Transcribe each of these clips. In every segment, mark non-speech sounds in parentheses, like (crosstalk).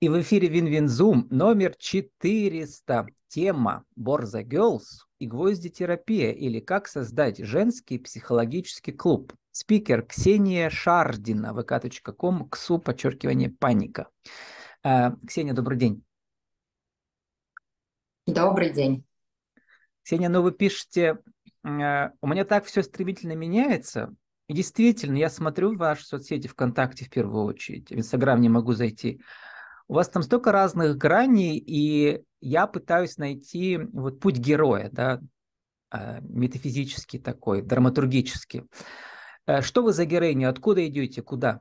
И в эфире Win-Win Zoom номер 400. Тема BorzoGirls и гвоздетерапия или как создать женский психологический клуб. Спикер Ксения Шардина, vk.com, ксу, подчеркивание, паника. А, Ксения, добрый день. Добрый день. Ксения, ну вы пишете, а, у меня так все стремительно меняется. И действительно, я смотрю ваши соцсети ВКонтакте в первую очередь, в Инстаграм не могу зайти. У вас там столько разных граней, и я пытаюсь найти вот путь героя, да, а, метафизический такой, драматургический. Э, что вы за героиня? Откуда идете? Куда?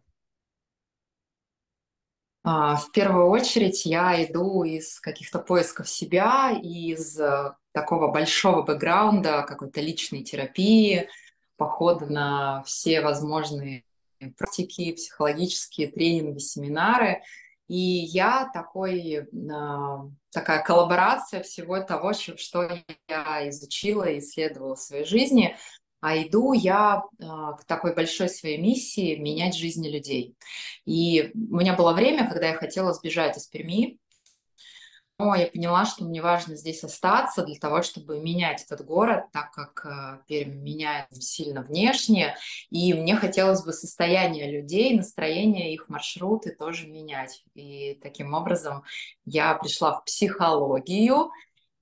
А, в первую очередь я иду из каких-то поисков себя, из э, такого большого бэкграунда, какой-то личной терапии, похода на все возможные практики, психологические тренинги, семинары – и я такой, а, такая коллаборация всего того, что я изучила и исследовала в своей жизни. А иду я а, к такой большой своей миссии менять жизни людей. И у меня было время, когда я хотела сбежать из Перми, но я поняла, что мне важно здесь остаться для того, чтобы менять этот город, так как э, Пермь меняет сильно внешне, и мне хотелось бы состояние людей, настроение их маршруты тоже менять. И таким образом я пришла в психологию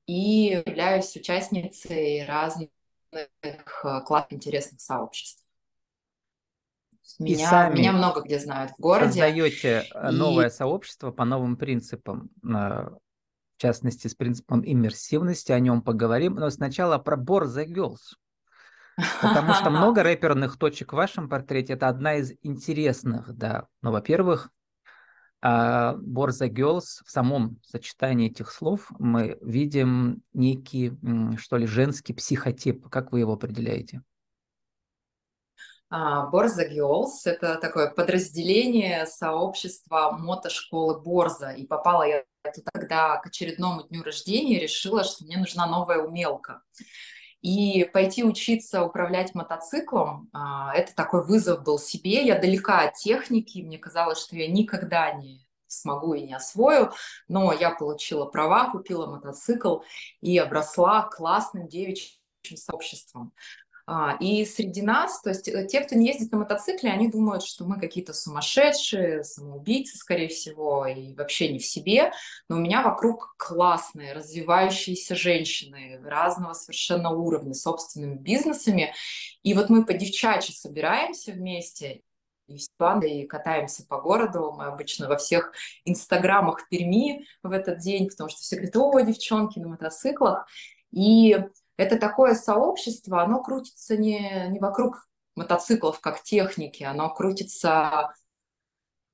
и являюсь участницей разных э, классных интересных сообществ. Меня, сами меня много где знают в городе. Создаете э, новое и... сообщество по новым принципам в частности, с принципом иммерсивности, о нем поговорим. Но сначала про Борза Girls. Потому что много (laughs) рэперных точек в вашем портрете. Это одна из интересных, да. Ну, во-первых, Борза Girls, в самом сочетании этих слов мы видим некий, что ли, женский психотип. Как вы его определяете? Борза Girls – это такое подразделение сообщества мотошколы Борза. И попала я тогда к очередному дню рождения решила, что мне нужна новая умелка. И пойти учиться управлять мотоциклом, а, это такой вызов был себе. Я далека от техники, мне казалось, что я никогда не смогу и не освою, но я получила права, купила мотоцикл и обросла классным девичьим сообществом. А, и среди нас, то есть э, те, кто не ездит на мотоцикле, они думают, что мы какие-то сумасшедшие, самоубийцы, скорее всего, и вообще не в себе. Но у меня вокруг классные, развивающиеся женщины разного совершенно уровня, собственными бизнесами. И вот мы по девчачьи собираемся вместе, и и катаемся по городу. Мы обычно во всех инстаграмах Перми в этот день, потому что все говорят, о, девчонки на мотоциклах. И это такое сообщество, оно крутится не, не вокруг мотоциклов как техники, оно крутится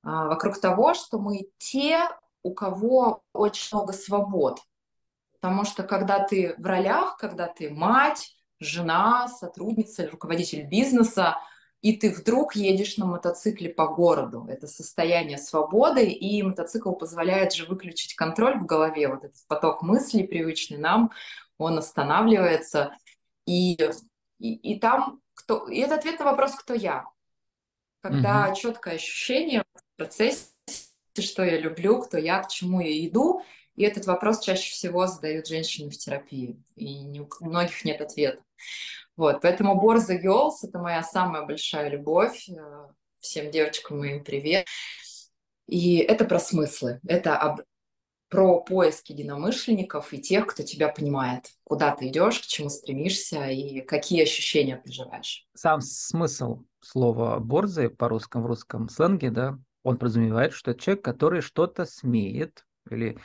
а, вокруг того, что мы те, у кого очень много свобод. Потому что когда ты в ролях, когда ты мать, жена, сотрудница, руководитель бизнеса, и ты вдруг едешь на мотоцикле по городу. Это состояние свободы, и мотоцикл позволяет же выключить контроль в голове, вот этот поток мыслей, привычный нам, он останавливается, и, и, и там кто... И это ответ на вопрос, кто я. Когда угу. четкое ощущение в процессе, что я люблю, кто я, к чему я иду, и этот вопрос чаще всего задают женщины в терапии, и не, у многих нет ответа. Вот, поэтому Борза Girls – это моя самая большая любовь. Э, всем девочкам моим привет. И это про смыслы, это об про поиск единомышленников и тех, кто тебя понимает, куда ты идешь, к чему стремишься и какие ощущения переживаешь. Сам смысл слова «борзый» по русскому, в русском сленге, да, он подразумевает, что это человек, который что-то смеет, или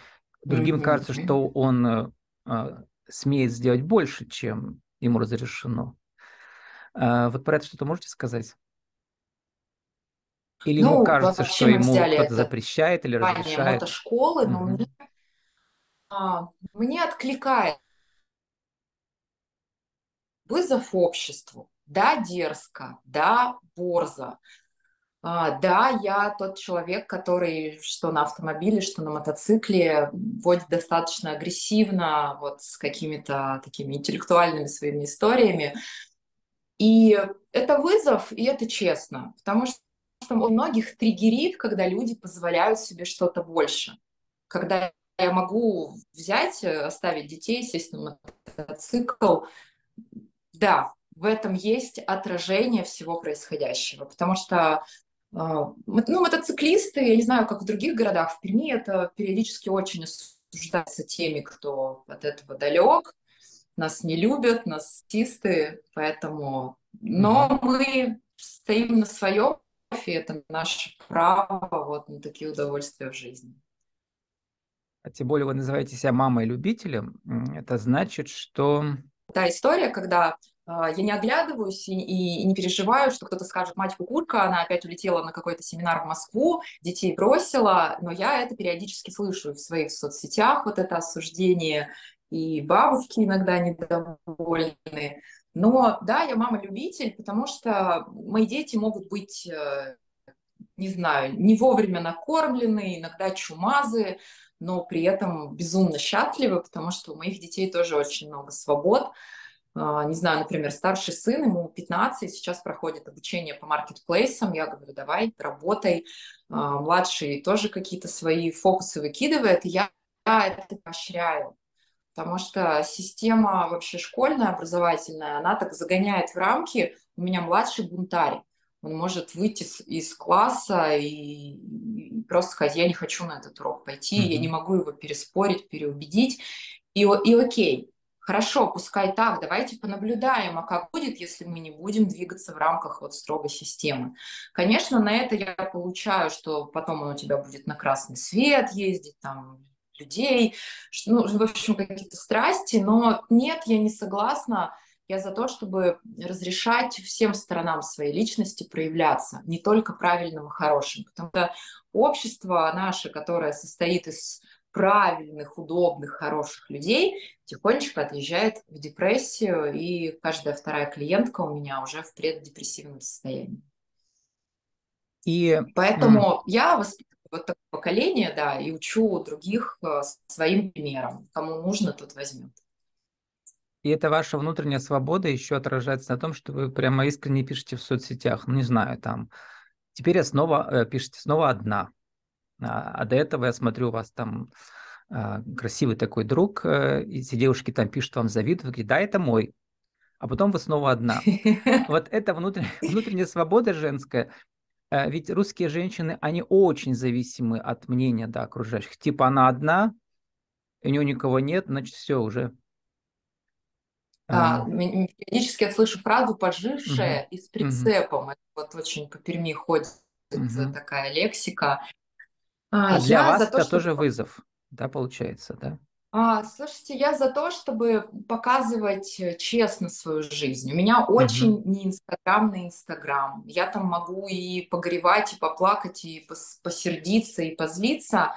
другим mm-hmm. кажется, что он э, а, смеет сделать больше, чем ему разрешено. А, вот про это что-то можете сказать? Или ну, ему кажется, что ему кто-то запрещает или разрешает? мотошколы, но mm-hmm. мне, а, мне откликает вызов обществу. Да, дерзко, да, борзо. А, да, я тот человек, который что на автомобиле, что на мотоцикле водит достаточно агрессивно, вот с какими-то такими интеллектуальными своими историями. И это вызов, и это честно, потому что что у многих триггерит, когда люди позволяют себе что-то больше. Когда я могу взять, э, оставить детей, сесть на мотоцикл. Да, в этом есть отражение всего происходящего, потому что а, ну, мотоциклисты, я не знаю, как в других городах, в Перми это периодически очень осуждается теми, кто от этого далек, нас не любят, нас стисты, поэтому... Но мы стоим на своем, и это наше право вот на такие удовольствия в жизни. А тем более вы называете себя мамой-любителем, это значит, что... Та история, когда а, я не оглядываюсь и, и не переживаю, что кто-то скажет, мать кукурка, она опять улетела на какой-то семинар в Москву, детей бросила, но я это периодически слышу в своих соцсетях, вот это осуждение, и бабушки иногда недовольны. Но да, я мама-любитель, потому что мои дети могут быть, э, не знаю, не вовремя накормлены, иногда чумазы, но при этом безумно счастливы, потому что у моих детей тоже очень много свобод. А, не знаю, например, старший сын, ему 15, сейчас проходит обучение по маркетплейсам, я говорю, давай, работай. А, младший тоже какие-то свои фокусы выкидывает, и я это поощряю. Потому что система вообще школьная, образовательная, она так загоняет в рамки. У меня младший бунтарь. Он может выйти из класса и, и просто сказать, я не хочу на этот урок пойти, mm-hmm. я не могу его переспорить, переубедить. И, и окей, Хорошо, пускай так, давайте понаблюдаем, а как будет, если мы не будем двигаться в рамках вот строгой системы. Конечно, на это я получаю, что потом он у тебя будет на красный свет ездить, там, людей, ну, в общем, какие-то страсти, но нет, я не согласна, я за то, чтобы разрешать всем сторонам своей личности проявляться, не только правильным и хорошим, потому что общество наше, которое состоит из правильных, удобных, хороших людей тихонечко отъезжает в депрессию, и каждая вторая клиентка у меня уже в преддепрессивном состоянии. И поэтому mm. я воспитываю вот такое поколение, да, и учу других э, своим примером. Кому нужно, тот возьмет. И это ваша внутренняя свобода еще отражается на том, что вы прямо искренне пишете в соцсетях. Ну, не знаю, там. Теперь я снова э, пишете снова одна. А, а до этого я смотрю, у вас там а, красивый такой друг, э, и все девушки там пишут вам завидуют, вы говорите, да, это мой. А потом вы снова одна. (laughs) Вот это внутренняя, внутренняя свобода женская. Э, ведь русские женщины, они очень зависимы от мнения да, окружающих. Типа она одна, у нее никого нет, значит, все уже. А, периодически я слышу фразу «пожившая» угу. и с прицепом. Угу. Это вот очень по Перми ходит угу. такая лексика. А, а для вас это то, тоже вызов, да, получается, да? А, слушайте, я за то, чтобы показывать э, честно свою жизнь. У меня очень uh-huh. не инстаграмный инстаграм. Я там могу и погревать, и поплакать, и пос- посердиться, и позлиться.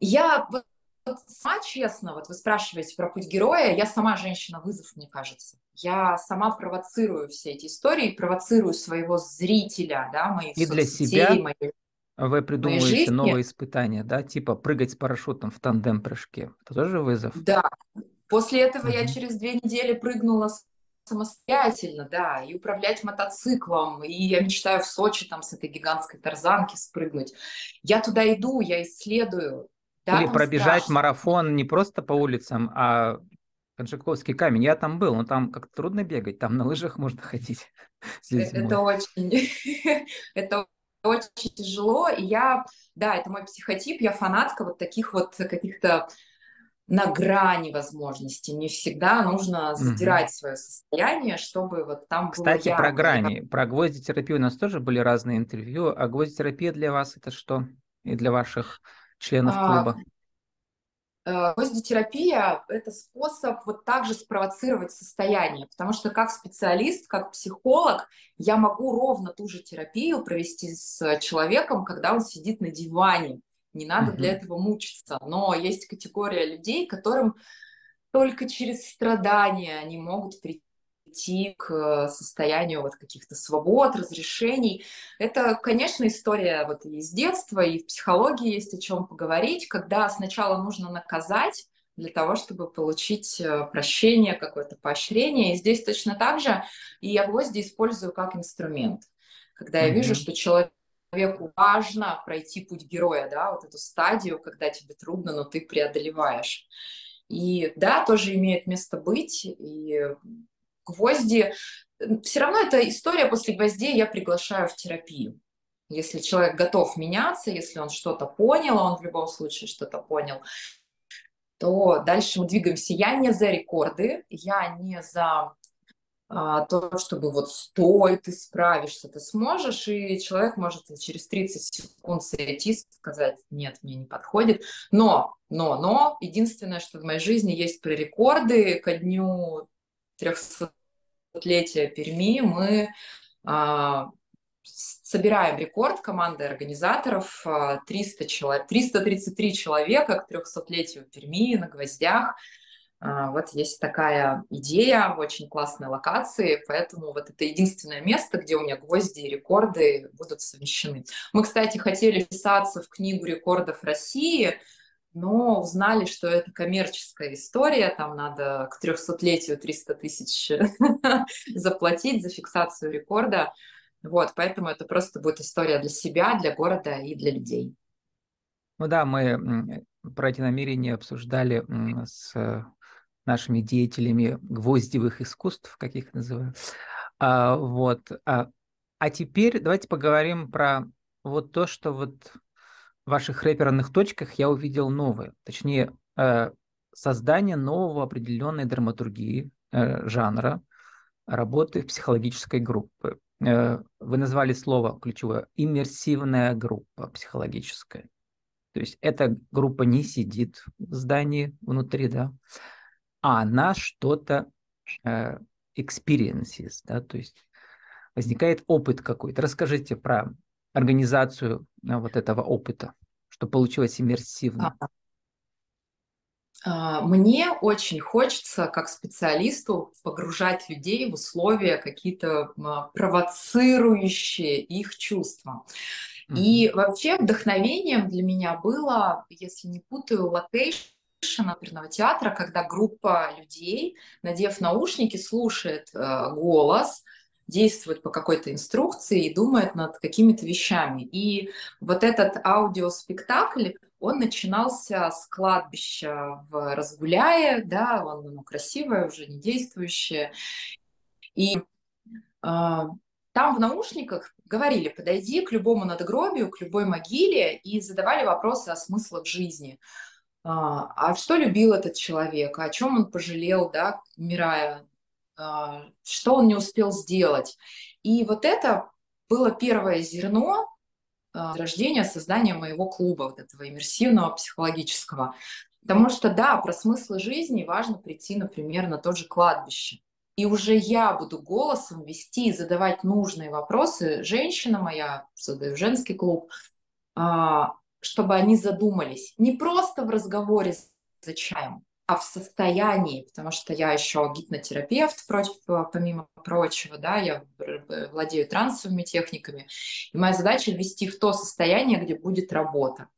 Я вот, вот сама честно, вот вы спрашиваете про путь героя, я сама женщина-вызов, мне кажется. Я сама провоцирую все эти истории, провоцирую своего зрителя, да, моих и для себя, моих вы придумываете новые испытания, да, типа прыгать с парашютом в тандем-прыжке. Это тоже вызов? Да. После этого угу. я через две недели прыгнула самостоятельно, да, и управлять мотоциклом, и я мечтаю в Сочи там с этой гигантской тарзанки спрыгнуть. Я туда иду, я исследую. Да, Или пробежать страшно. марафон не просто по улицам, а Конжаковский камень. Я там был, но там как-то трудно бегать, там на лыжах можно (laughs) ходить. Это очень, (laughs) это очень тяжело, и я, да, это мой психотип, я фанатка вот таких вот каких-то на грани возможностей. Не всегда нужно задирать угу. свое состояние, чтобы вот там Кстати, было про грани. Про гвоздитерапию у нас тоже были разные интервью. А гвоздитерапия для вас это что? И для ваших членов а, клуба? Гвоздитерапия – это способ вот так же спровоцировать состояние, потому что как специалист, как психолог, я могу ровно ту же терапию провести с человеком, когда он сидит на диване. Не надо mm-hmm. для этого мучиться. Но есть категория людей, которым только через страдания они могут прийти прийти к состоянию вот каких-то свобод, разрешений. Это, конечно, история вот и из детства, и в психологии есть о чем поговорить, когда сначала нужно наказать, для того, чтобы получить э, прощение, какое-то поощрение. И здесь точно так же и я гвозди использую как инструмент. Когда mm-hmm. я вижу, что человек человеку важно пройти путь героя, да, вот эту стадию, когда тебе трудно, но ты преодолеваешь. И да, тоже имеет место быть. И гвозди... Все равно эта история после гвоздей я приглашаю в терапию. Если человек готов меняться, если он что-то понял, а он в любом случае что-то понял, то дальше мы двигаемся. Я не за рекорды, я не за а, то, чтобы вот стой, ты справишься, ты сможешь, и человек может через 30 секунд сойти сказать, нет, мне не подходит. Но, но, но, единственное, что в моей жизни есть про рекорды, ко дню 300-летия Перми мы а, собираем рекорд команды организаторов 300 человек, 333 человека к 300-летию Перми на гвоздях. А, вот есть такая идея в очень классной локации, поэтому вот это единственное место, где у меня гвозди и рекорды будут совмещены. Мы, кстати, хотели вписаться в книгу рекордов России, но узнали, что это коммерческая история, там надо к 300-летию 300 тысяч (laughs) заплатить за фиксацию рекорда. Вот, поэтому это просто будет история для себя, для города и для людей. Ну да, мы про эти намерения обсуждали с нашими деятелями гвоздевых искусств, как их называю. А, вот. А, а теперь давайте поговорим про вот то, что вот ваших рэперных точках я увидел новое. Точнее, э, создание нового определенной драматургии э, жанра работы психологической группе. Э, вы назвали слово ключевое иммерсивная группа психологическая. То есть эта группа не сидит в здании внутри, да, а она что-то experiences, да, то есть возникает опыт какой-то. Расскажите про организацию э, вот этого опыта, что получилось иммерсивно. А, а, мне очень хочется, как специалисту, погружать людей в условия какие-то провоцирующие их чувства. И вообще вдохновением для меня было, если не путаю, location оперного театра, когда группа людей, надев наушники, слушает э, голос, действует по какой-то инструкции и думает над какими-то вещами. И вот этот аудиоспектакль, он начинался с кладбища в Разгуляе, да, он ну, красивое, уже не действующее. И э, там в наушниках говорили, подойди к любому надгробию, к любой могиле и задавали вопросы о смыслах жизни. А, а что любил этот человек, о чем он пожалел, да, умирая, что он не успел сделать. И вот это было первое зерно а, рождения, создания моего клуба, вот этого иммерсивного психологического. Потому что, да, про смыслы жизни важно прийти, например, на то же кладбище. И уже я буду голосом вести и задавать нужные вопросы. Женщина моя, создаю женский клуб, чтобы они задумались не просто в разговоре за чаем, а в состоянии, потому что я еще гипнотерапевт, помимо прочего, да, я владею трансовыми техниками, и моя задача ввести в то состояние, где будет работа.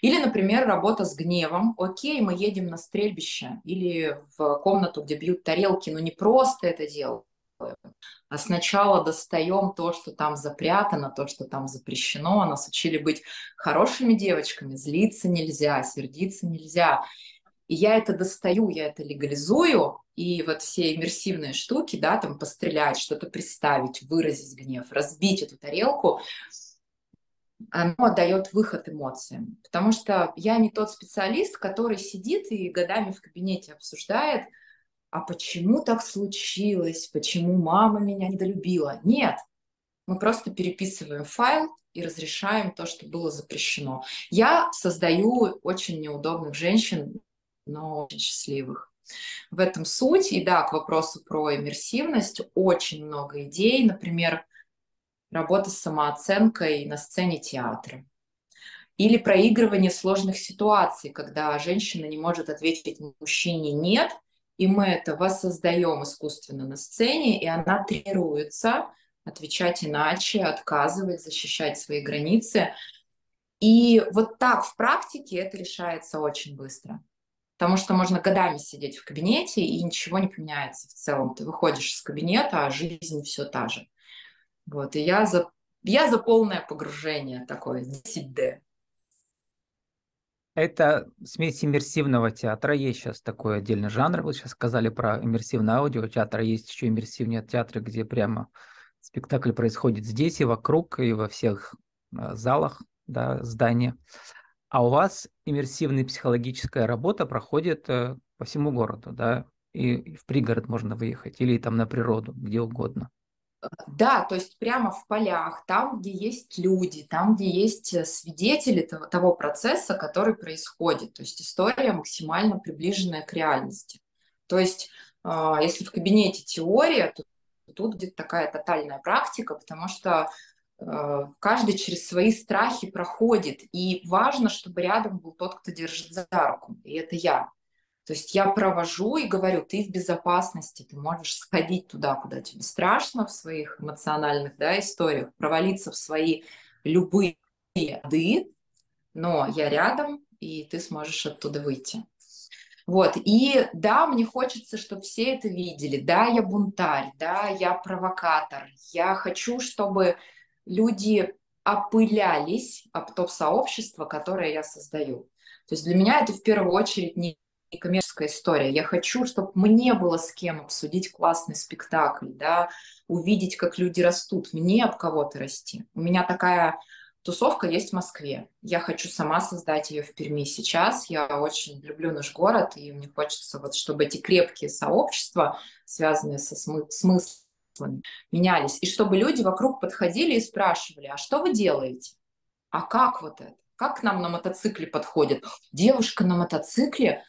Или, например, работа с гневом. Окей, мы едем на стрельбище или в комнату, где бьют тарелки, но не просто это делать, а сначала достаем то, что там запрятано, то, что там запрещено. Нас учили быть хорошими девочками, злиться нельзя, сердиться нельзя. И я это достаю, я это легализую, и вот все иммерсивные штуки, да, там пострелять, что-то представить, выразить гнев, разбить эту тарелку, оно дает выход эмоциям. Потому что я не тот специалист, который сидит и годами в кабинете обсуждает, а почему так случилось, почему мама меня недолюбила. Нет, мы просто переписываем файл и разрешаем то, что было запрещено. Я создаю очень неудобных женщин, но очень счастливых. В этом суть. И да, к вопросу про иммерсивность очень много идей. Например, работа с самооценкой на сцене театра. Или проигрывание сложных ситуаций, когда женщина не может ответить мужчине «нет», и мы это воссоздаем искусственно на сцене, и она тренируется отвечать иначе, отказывать, защищать свои границы. И вот так в практике это решается очень быстро. Потому что можно годами сидеть в кабинете, и ничего не поменяется в целом. Ты выходишь из кабинета, а жизнь все та же. Вот. И я за Я за полное погружение такое, 10D. Это смесь иммерсивного театра. Есть сейчас такой отдельный жанр. Вы сейчас сказали про иммерсивное аудио. Театра есть еще иммерсивные театры, где прямо спектакль происходит здесь и вокруг, и во всех а, залах да, здания. А у вас иммерсивная психологическая работа проходит э, по всему городу, да, и в пригород можно выехать, или там на природу, где угодно. Да, то есть прямо в полях, там, где есть люди, там, где есть э, свидетели того, того процесса, который происходит. То есть история максимально приближенная к реальности. То есть если в кабинете теория, то тут где-то такая тотальная практика, потому что э, каждый через свои страхи проходит. И важно, чтобы рядом был тот, кто держит за руку. И это я. То есть я провожу и говорю, ты в безопасности, ты можешь сходить туда, куда тебе страшно в своих эмоциональных да, историях, провалиться в свои любые ады, но я рядом, и ты сможешь оттуда выйти. Вот, и да, мне хочется, чтобы все это видели. Да, я бунтарь, да, я провокатор. Я хочу, чтобы люди опылялись об то сообщество, которое я создаю. То есть для меня это в первую очередь не коммерческая история. Я хочу, чтобы мне было с кем обсудить классный спектакль, да, увидеть, как люди растут, мне об кого-то расти. У меня такая Тусовка есть в Москве. Я хочу сама создать ее в Перми сейчас. Я очень люблю наш город, и мне хочется, вот, чтобы эти крепкие сообщества, связанные со смы- смыслами, менялись. И чтобы люди вокруг подходили и спрашивали, а что вы делаете? А как вот это? Как к нам на мотоцикле подходит? Девушка на мотоцикле?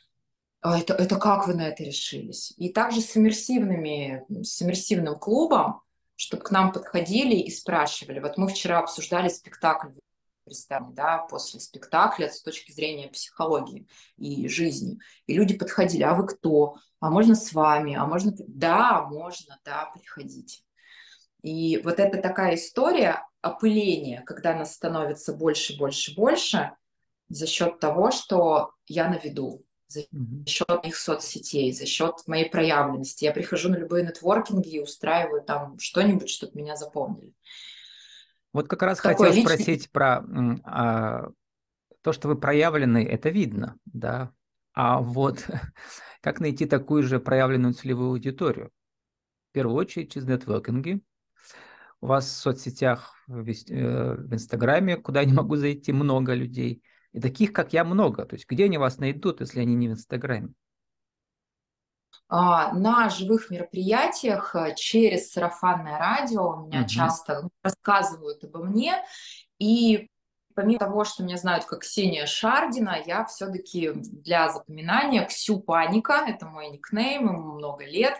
А это, это как вы на это решились? И также с иммерсивными, с иммерсивным клубом, чтобы к нам подходили и спрашивали. Вот мы вчера обсуждали спектакль представьте, да, после спектакля с точки зрения психологии и жизни. И люди подходили, а вы кто? А можно с вами? А можно? Да, можно, да, приходите. И вот это такая история опыления, когда нас становится больше, больше, больше за счет того, что я на виду за счет моих соцсетей, за счет моей проявленности. Я прихожу на любые нетворкинги и устраиваю там что-нибудь, чтобы меня запомнили. Вот как раз хотел личный... спросить про а, то, что вы проявлены, это видно, да. А вот (laughs) как найти такую же проявленную целевую аудиторию? В первую очередь через нетворкинги. У вас в соцсетях, в, э, в Инстаграме, куда я не могу зайти, много людей – и таких, как я, много. То есть где они вас найдут, если они не в Инстаграме? А, на живых мероприятиях э, через сарафанное радио у меня угу. часто рассказывают обо мне. И помимо того, что меня знают как Ксения Шардина, я все-таки для запоминания Ксю Паника, это мой никнейм, ему много лет.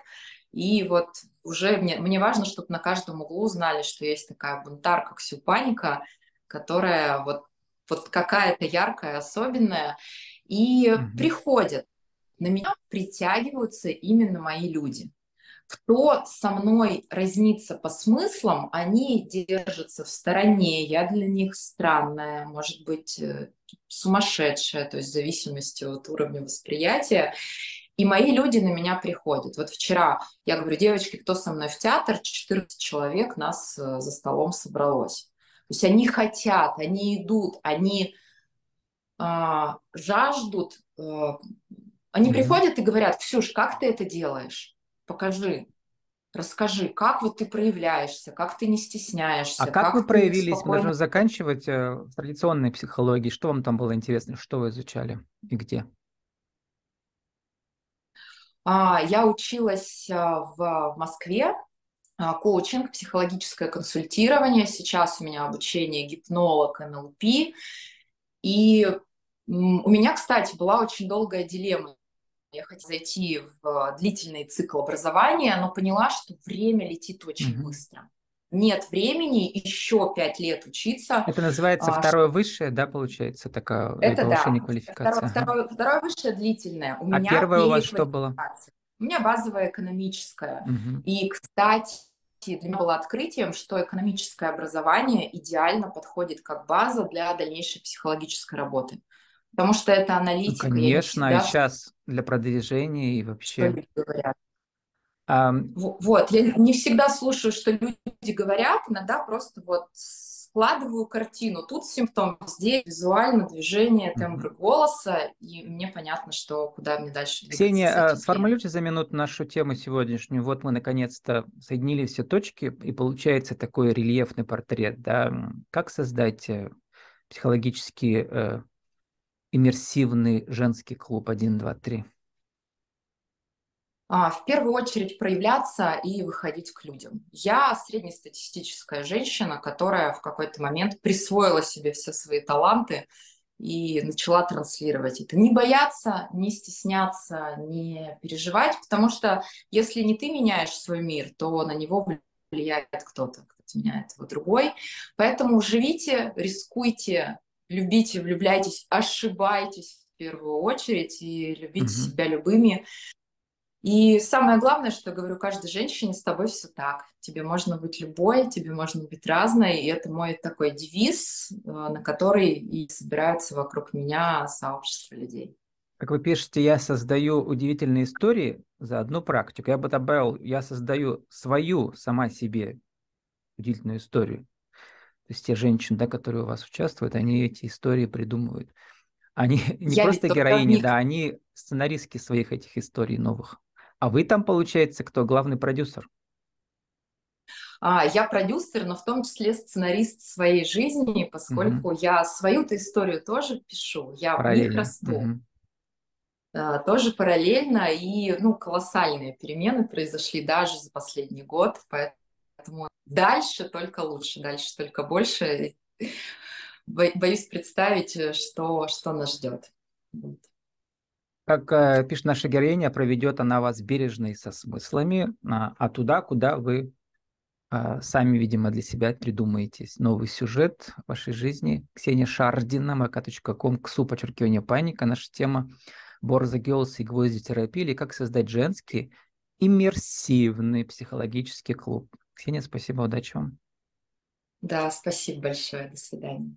И вот уже мне, мне важно, чтобы на каждом углу знали, что есть такая бунтарка Ксю Паника, которая вот вот какая-то яркая, особенная, и mm приходят. На меня притягиваются именно мои люди. Кто со мной разнится по смыслам, они держатся в стороне. Я для них странная, может быть, э, сумасшедшая, то есть в зависимости от уровня восприятия. И мои люди на меня приходят. Вот вчера я говорю, девочки, кто со мной в театр? 14 человек нас э, за столом собралось. То есть они хотят, они идут, они а, жаждут. А, они mm-hmm. приходят и говорят, Ксюш, как ты это делаешь? Покажи, расскажи, как вот ты проявляешься, как ты не стесняешься. А как, как вы проявились? Спокойно... Мы должны заканчивать э, в традиционной психологии. Что вам там было интересно? Что вы изучали и где? А, я училась а, в Москве а, коучинг, психологическое консультирование. Сейчас у меня обучение гипнолог, НЛП. И у меня, кстати, была очень долгая дилемма. Я хотела зайти в длительный цикл образования, но поняла, что время летит очень mm-hmm. быстро. Нет времени еще пять лет учиться. Это называется а, второе что... высшее, да, получается, такая Это повышение да. квалификации. Второе, ага. второе, второе высшее длительное. У а меня первое у вас что было? У меня базовое экономическое. Угу. И, кстати, для меня было открытием, что экономическое образование идеально подходит как база для дальнейшей психологической работы. Потому что это аналитика. Ну, конечно, всегда... и сейчас для продвижения и вообще. Um... Вот, я не всегда слушаю, что люди говорят, иногда просто вот складываю картину. Тут симптом, здесь визуально движение, тембр голоса, и мне понятно, что куда мне дальше двигаться. Ксения, а, сформулируйте за минуту нашу тему сегодняшнюю. Вот мы наконец-то соединили все точки, и получается такой рельефный портрет. Да? Как создать э, психологически э, иммерсивный женский клуб 1, 2, 3? А, в первую очередь проявляться и выходить к людям. Я среднестатистическая женщина, которая в какой-то момент присвоила себе все свои таланты и начала транслировать это. Не бояться, не стесняться, не переживать, потому что если не ты меняешь свой мир, то на него влияет кто-то, кто-то меняет его другой. Поэтому живите, рискуйте, любите, влюбляйтесь, ошибайтесь в первую очередь и любите mm-hmm. себя любыми и самое главное, что я говорю каждой женщине, с тобой все так. Тебе можно быть любой, тебе можно быть разной. И это мой такой девиз, э, на который и собираются вокруг меня сообщество людей. Как вы пишете, я создаю удивительные истории за одну практику. Я бы добавил, я создаю свою сама себе удивительную историю. То есть те женщины, да, которые у вас участвуют, они эти истории придумывают. Они (laughs) не я просто героини, да, они сценаристки своих этих историй новых. А вы там, получается, кто? Главный продюсер? А, я продюсер, но в том числе сценарист своей жизни, поскольку угу. я свою-то историю тоже пишу, я в них расту. А, тоже параллельно, и ну, колоссальные перемены произошли даже за последний год, поэтому дальше только лучше, дальше только больше. Боюсь представить, э, что, что нас ждет. Как э, пишет наша героиня, проведет она вас бережно и со смыслами, а, а туда, куда вы а, сами, видимо, для себя придумаете новый сюжет вашей жизни. Ксения Шардина, mk.com, ксу, подчеркивание, паника. Наша тема Борза Girls и гвозди терапии, или как создать женский иммерсивный психологический клуб. Ксения, спасибо, удачи вам. Да, спасибо большое, до свидания.